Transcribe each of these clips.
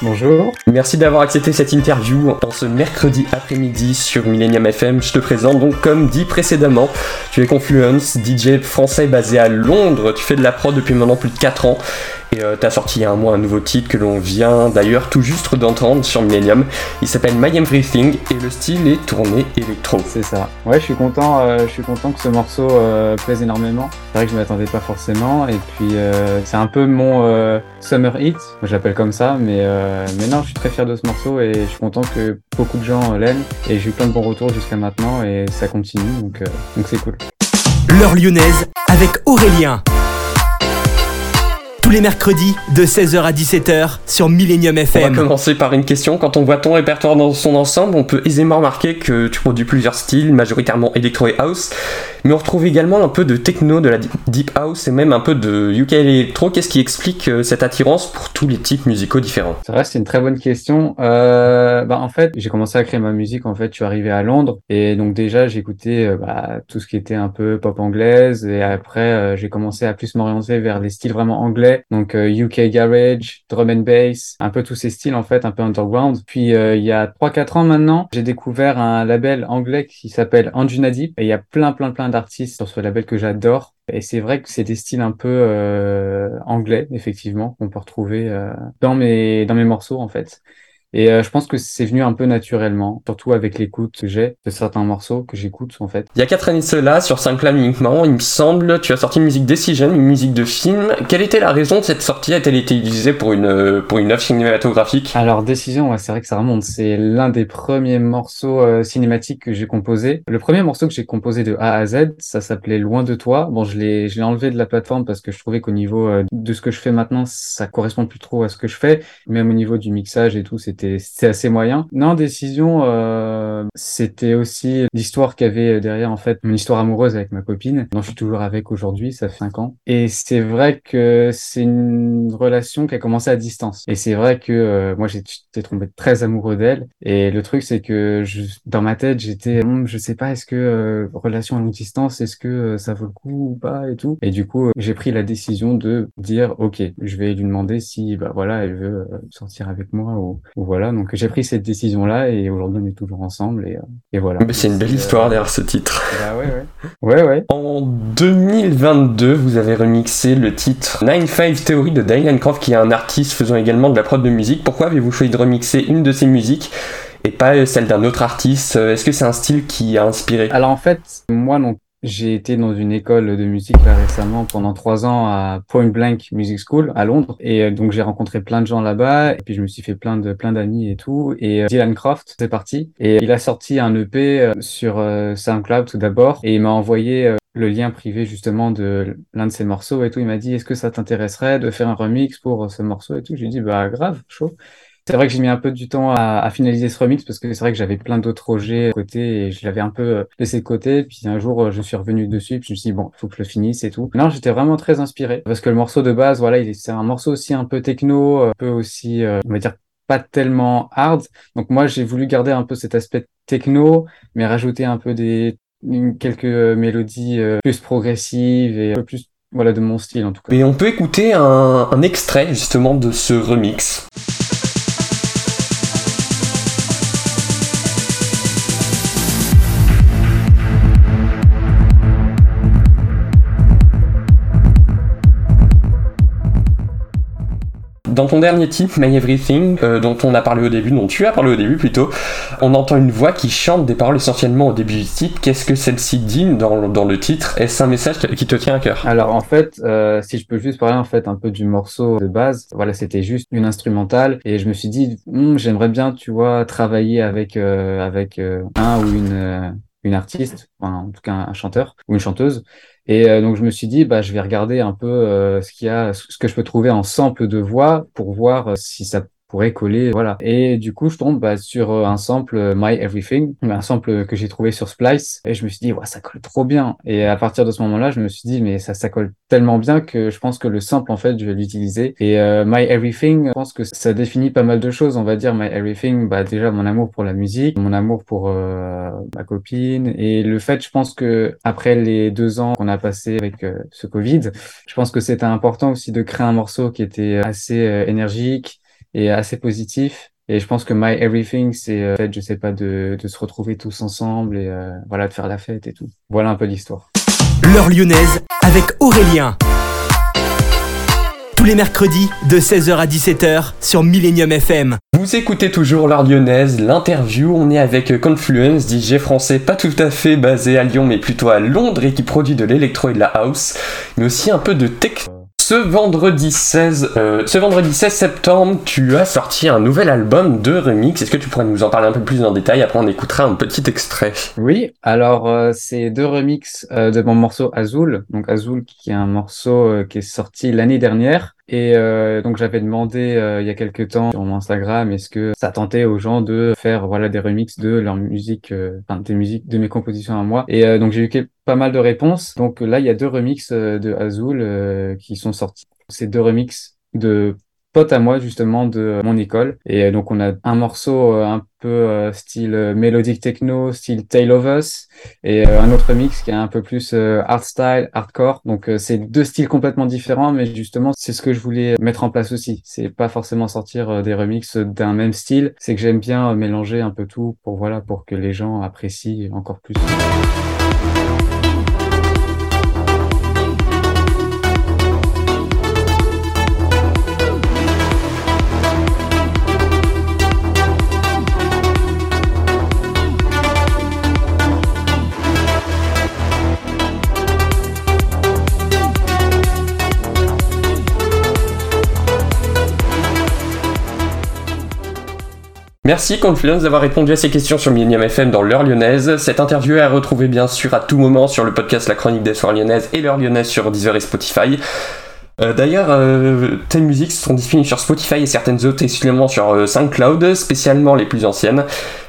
Bonjour. Merci d'avoir accepté cette interview en ce mercredi après-midi sur Millennium FM. Je te présente donc comme dit précédemment, tu es Confluence, DJ français basé à Londres. Tu fais de la prod depuis maintenant plus de 4 ans et euh, t'as sorti il y a un mois un nouveau titre que l'on vient d'ailleurs tout juste d'entendre sur Millennium. Il s'appelle My Everything et le style est tourné électro. C'est ça. Ouais, je suis content, euh, je suis content que ce morceau euh, plaise énormément. C'est vrai que je m'attendais pas forcément et puis c'est un peu mon summer hit, j'appelle comme ça, mais mais non, je suis très fier de ce morceau et je suis content que beaucoup de gens l'aiment et j'ai eu plein de bons retours jusqu'à maintenant et ça continue donc donc c'est cool. L'heure lyonnaise avec Aurélien tous les mercredis de 16h à 17h sur Millennium FM. On va commencer par une question. Quand on voit ton répertoire dans son ensemble, on peut aisément remarquer que tu produis plusieurs styles, majoritairement électro et house. Mais on retrouve également un peu de techno, de la deep house et même un peu de UK electro. Qu'est-ce qui explique euh, cette attirance pour tous les types musicaux différents? C'est vrai, c'est une très bonne question. Euh, bah, en fait, j'ai commencé à créer ma musique. En fait, je suis arrivé à Londres et donc déjà j'écoutais euh, bah, tout ce qui était un peu pop anglaise et après euh, j'ai commencé à plus m'orienter vers les styles vraiment anglais, donc UK garage, drum and bass, un peu tous ces styles en fait, un peu underground. Puis il y a 3-4 ans maintenant, j'ai découvert un label anglais qui s'appelle Anjunadip et il y a plein plein plein d'artistes sur ce label que j'adore et c'est vrai que c'est des styles un peu euh, anglais, effectivement, qu'on peut retrouver euh, dans mes dans mes morceaux en fait. Et euh, je pense que c'est venu un peu naturellement, surtout avec l'écoute que j'ai de certains morceaux que j'écoute en fait. Il y a quatre années de cela, sur SoundCloud uniquement, il me semble, tu as sorti une musique Decision, une musique de film. Quelle était la raison de cette sortie? A-t-elle été utilisée pour une, pour une œuvre cinématographique? Alors Decision, ouais, c'est vrai que ça remonte. C'est l'un des premiers morceaux euh, cinématiques que j'ai composé. Le premier morceau que j'ai composé de A à Z, ça s'appelait Loin de toi. Bon, je l'ai, je l'ai enlevé de la plateforme parce que je trouvais qu'au niveau euh, de ce que je fais maintenant, ça correspond plus trop à ce que je fais. Même au niveau du mixage et tout, c'était c'était assez moyen. Non, décision, euh, c'était aussi l'histoire qu'il y avait derrière en fait mon histoire amoureuse avec ma copine, dont je suis toujours avec aujourd'hui, ça fait cinq ans. Et c'est vrai que c'est une relation qui a commencé à distance. Et c'est vrai que euh, moi j'étais tombé très amoureux d'elle. Et le truc c'est que je, dans ma tête j'étais, je sais pas, est-ce que euh, relation à longue distance, est-ce que ça vaut le coup ou pas et tout. Et du coup j'ai pris la décision de dire ok, je vais lui demander si bah voilà elle veut sortir avec moi ou, ou voilà. Donc j'ai pris cette décision-là et aujourd'hui on est toujours ensemble et, euh, et voilà. C'est une belle histoire derrière ce titre. Bah ouais, ouais. ouais, ouais. En 2022, vous avez remixé le titre 9-5 Theory de Diane Croft qui est un artiste faisant également de la prod de musique. Pourquoi avez-vous choisi de remixer une de ses musiques et pas celle d'un autre artiste? Est-ce que c'est un style qui a inspiré? Alors en fait, moi non j'ai été dans une école de musique là récemment pendant trois ans à Point Blank Music School à Londres. Et euh, donc j'ai rencontré plein de gens là-bas. Et puis je me suis fait plein de plein d'amis et tout. Et euh, Dylan Croft c'est parti. Et il a sorti un EP euh, sur SoundCloud tout d'abord. Et il m'a envoyé le lien privé justement de l'un de ses morceaux et tout. Il m'a dit est-ce que ça t'intéresserait de faire un remix pour ce morceau et tout? J'ai dit bah grave chaud c'est vrai que j'ai mis un peu du temps à, finaliser ce remix parce que c'est vrai que j'avais plein d'autres projets à côté et je l'avais un peu euh, laissé de côté. Puis un jour, euh, je suis revenu dessus puis je me suis dit, bon, faut que je le finisse et tout. Non, j'étais vraiment très inspiré parce que le morceau de base, voilà, c'est un morceau aussi un peu techno, un peu aussi, euh, on va dire, pas tellement hard. Donc moi, j'ai voulu garder un peu cet aspect techno, mais rajouter un peu des quelques mélodies plus progressives et un peu plus voilà de mon style en tout cas. Et on peut écouter un, un extrait justement de ce remix. Dans ton dernier titre, My Everything, euh, dont on a parlé au début, dont tu as parlé au début plutôt, on entend une voix qui chante des paroles essentiellement au début du titre. Qu'est-ce que celle-ci dit dans, dans, le titre? Est-ce un message qui te tient à cœur? Alors en fait, euh, si je peux juste parler en fait un peu du morceau de base, voilà, c'était juste une instrumentale et je me suis dit, hm, j'aimerais bien, tu vois, travailler avec euh, avec un ou une une artiste, enfin, en tout cas un chanteur ou une chanteuse. Et euh, donc je me suis dit, bah, je vais regarder un peu euh, ce qu'il y a, ce que je peux trouver en sample de voix pour voir euh, si ça pourrait coller, voilà. Et du coup, je tombe bah, sur euh, un sample euh, My Everything, un sample que j'ai trouvé sur Splice, et je me suis dit, ouais, ça colle trop bien. Et à partir de ce moment-là, je me suis dit, mais ça, ça colle tellement bien que je pense que le sample, en fait, je vais l'utiliser. Et euh, My Everything, je pense que ça définit pas mal de choses, on va dire. My Everything, bah déjà mon amour pour la musique, mon amour pour ma copine, et le fait, je pense que après les deux ans qu'on a passé avec ce Covid, je pense que c'était important aussi de créer un morceau qui était assez énergique, et assez positif. Et je pense que My Everything, c'est euh, fait, je sais pas, de, de se retrouver tous ensemble et euh, voilà, de faire la fête et tout. Voilà un peu l'histoire. L'heure lyonnaise avec Aurélien. Tous les mercredis de 16h à 17h sur Millennium FM. Vous écoutez toujours l'heure lyonnaise, l'interview. On est avec Confluence, DJ français pas tout à fait basé à Lyon mais plutôt à Londres et qui produit de l'électro et de la house, mais aussi un peu de tech ce vendredi 16, euh, ce vendredi 16 septembre, tu as sorti un nouvel album de remix. Est-ce que tu pourrais nous en parler un peu plus en détail? Après, on écoutera un petit extrait. Oui, alors euh, c'est deux remixes euh, de mon morceau Azul. Donc Azul, qui est un morceau qui est sorti l'année dernière Et euh, donc j'avais demandé euh, il y a quelques temps sur mon Instagram est-ce que ça tentait aux gens de faire voilà des remixes de leur musique, euh, enfin des musiques de mes compositions à moi. Et donc j'ai eu pas mal de réponses. Donc là il y a deux remixes de Azul qui sont sortis. Ces deux remixes de pote à moi justement de mon école. Et euh, donc on a un morceau euh, un peu euh, style mélodique techno style Tale of Us et un autre mix qui est un peu plus art style hardcore. Donc c'est deux styles complètement différents mais justement c'est ce que je voulais mettre en place aussi. C'est pas forcément sortir des remixes d'un même style. C'est que j'aime bien mélanger un peu tout pour voilà pour que les gens apprécient encore plus Merci Confluence d'avoir répondu à ces questions sur Millennium FM dans l'heure lyonnaise. Cette interview est à retrouver bien sûr à tout moment sur le podcast La Chronique des Soirs lyonnaises et l'heure lyonnaise sur Deezer et Spotify. Euh, d'ailleurs, euh, tes musiques sont disponibles sur Spotify et certaines autres exclusivement sur euh, SoundCloud, spécialement les plus anciennes.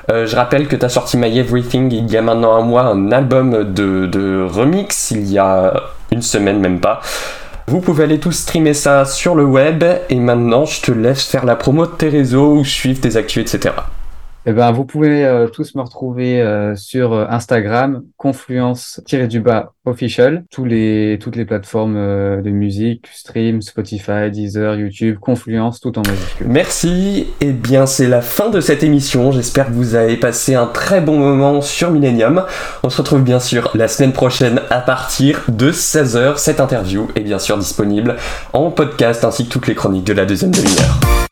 je rappelle que tu as sorti My Everything il y a maintenant un mois, un album de, de remix, il y a une semaine même pas. Vous pouvez aller tous streamer ça sur le web et maintenant je te laisse faire la promo de tes réseaux ou suivre tes actus, etc. Eh ben, vous pouvez euh, tous me retrouver euh, sur euh, Instagram, confluence-du-bas official, toutes les plateformes de musique, stream, Spotify, Deezer, YouTube, Confluence, tout en majuscule. Merci. Eh bien, c'est la fin de cette émission. J'espère que vous avez passé un très bon moment sur Millennium. On se retrouve bien sûr la semaine prochaine à partir de 16h. Cette interview est bien sûr disponible en podcast ainsi que toutes les chroniques de la deuxième demi-heure.